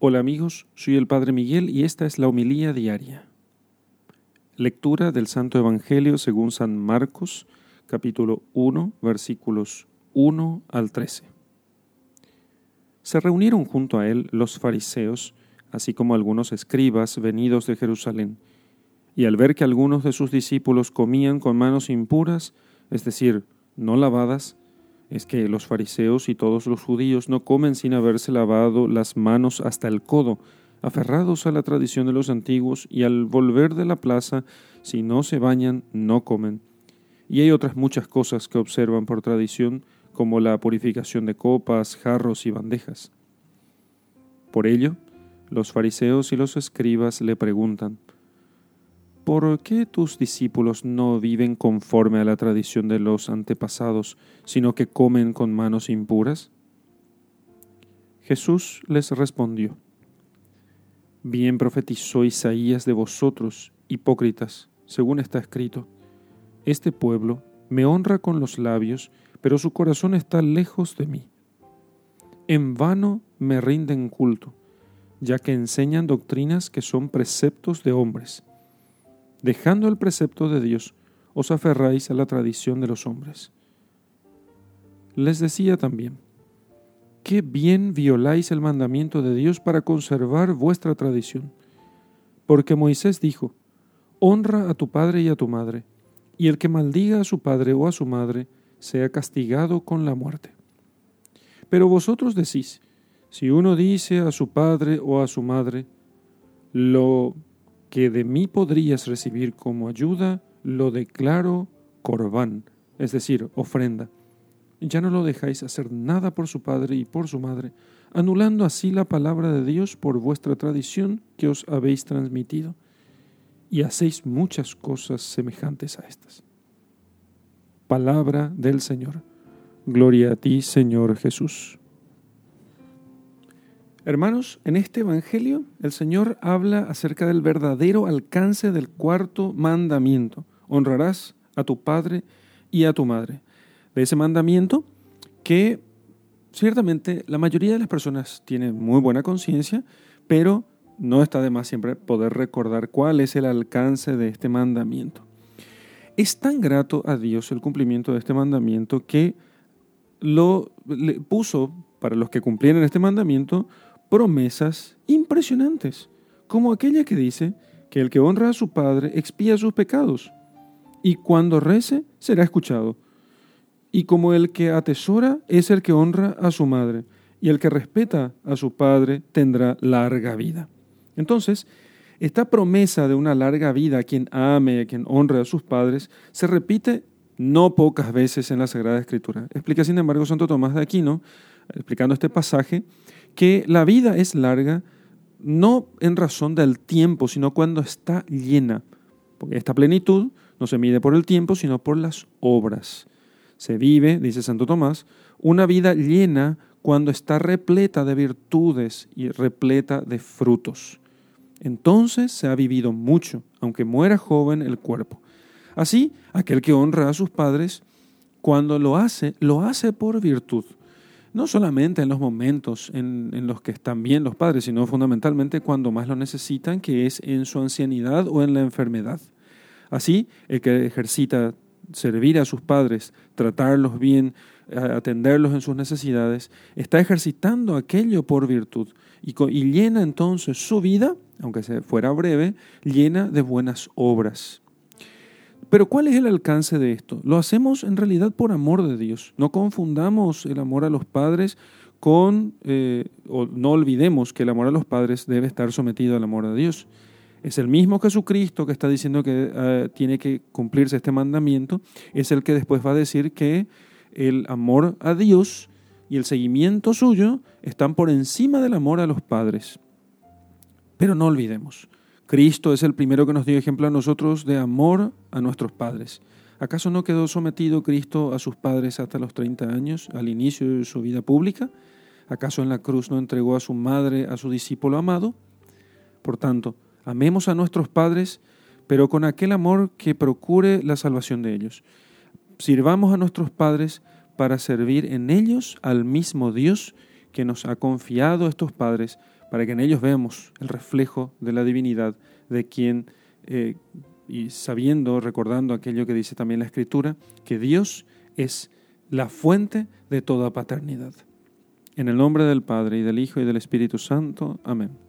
Hola amigos, soy el Padre Miguel y esta es la homilía diaria. Lectura del Santo Evangelio según San Marcos, capítulo 1, versículos 1 al 13. Se reunieron junto a él los fariseos, así como algunos escribas venidos de Jerusalén, y al ver que algunos de sus discípulos comían con manos impuras, es decir, no lavadas, es que los fariseos y todos los judíos no comen sin haberse lavado las manos hasta el codo, aferrados a la tradición de los antiguos, y al volver de la plaza, si no se bañan, no comen. Y hay otras muchas cosas que observan por tradición, como la purificación de copas, jarros y bandejas. Por ello, los fariseos y los escribas le preguntan, ¿por qué tus discípulos no viven conforme a la tradición de los antepasados, sino que comen con manos impuras? Jesús les respondió, Bien profetizó Isaías de vosotros, hipócritas, según está escrito, Este pueblo me honra con los labios, pero su corazón está lejos de mí. En vano me rinden culto, ya que enseñan doctrinas que son preceptos de hombres dejando el precepto de Dios, os aferráis a la tradición de los hombres. Les decía también, qué bien violáis el mandamiento de Dios para conservar vuestra tradición. Porque Moisés dijo, honra a tu padre y a tu madre, y el que maldiga a su padre o a su madre sea castigado con la muerte. Pero vosotros decís, si uno dice a su padre o a su madre, lo que de mí podrías recibir como ayuda, lo declaro corbán, es decir, ofrenda. Ya no lo dejáis hacer nada por su padre y por su madre, anulando así la palabra de Dios por vuestra tradición que os habéis transmitido, y hacéis muchas cosas semejantes a estas. Palabra del Señor. Gloria a ti, Señor Jesús. Hermanos, en este Evangelio el Señor habla acerca del verdadero alcance del cuarto mandamiento. Honrarás a tu padre y a tu madre. De ese mandamiento que ciertamente la mayoría de las personas tienen muy buena conciencia, pero no está de más siempre poder recordar cuál es el alcance de este mandamiento. Es tan grato a Dios el cumplimiento de este mandamiento que lo puso para los que cumplieran este mandamiento promesas impresionantes, como aquella que dice que el que honra a su padre expía sus pecados, y cuando rece será escuchado. Y como el que atesora es el que honra a su madre, y el que respeta a su padre tendrá larga vida. Entonces, esta promesa de una larga vida a quien ame, a quien honre a sus padres, se repite no pocas veces en la Sagrada Escritura. Explica, sin embargo, Santo Tomás de Aquino, explicando este pasaje, que la vida es larga no en razón del tiempo, sino cuando está llena. Porque esta plenitud no se mide por el tiempo, sino por las obras. Se vive, dice Santo Tomás, una vida llena cuando está repleta de virtudes y repleta de frutos. Entonces se ha vivido mucho, aunque muera joven el cuerpo. Así, aquel que honra a sus padres, cuando lo hace, lo hace por virtud no solamente en los momentos en, los que están bien los padres, sino fundamentalmente cuando más lo necesitan, que es en su ancianidad o en la enfermedad. Así, el que ejercita servir a sus padres, tratarlos bien, atenderlos en sus necesidades, está ejercitando aquello por virtud y, y llena entonces su vida, aunque fuera breve, llena de buenas obras. Pero ¿cuál es el alcance de esto? Lo hacemos en realidad por amor de Dios. No confundamos el amor a los padres con, eh, o no olvidemos que el amor a los padres debe estar sometido al amor de Dios. Es el mismo Jesucristo que está diciendo que eh, tiene que cumplirse este mandamiento, es el que después va a decir que el amor a Dios y el seguimiento suyo están por encima del amor a los padres. Pero no olvidemos, Cristo es el primero que nos dio ejemplo a nosotros de amor a nuestros padres. ¿Acaso no quedó sometido Cristo a sus padres hasta los 30 años, al inicio de su vida pública? ¿Acaso en la cruz no entregó a su madre a su discípulo amado? Por tanto, amemos a nuestros padres, pero con aquel amor que procure la salvación de ellos. Sirvamos a nuestros padres para servir en ellos al mismo Dios que nos ha confiado estos padres para que en ellos veamos el reflejo de la divinidad de quien, eh, y sabiendo, recordando aquello que dice también la Escritura, que Dios es la fuente de toda paternidad. En el nombre del Padre y del Hijo y del Espíritu Santo. Amén.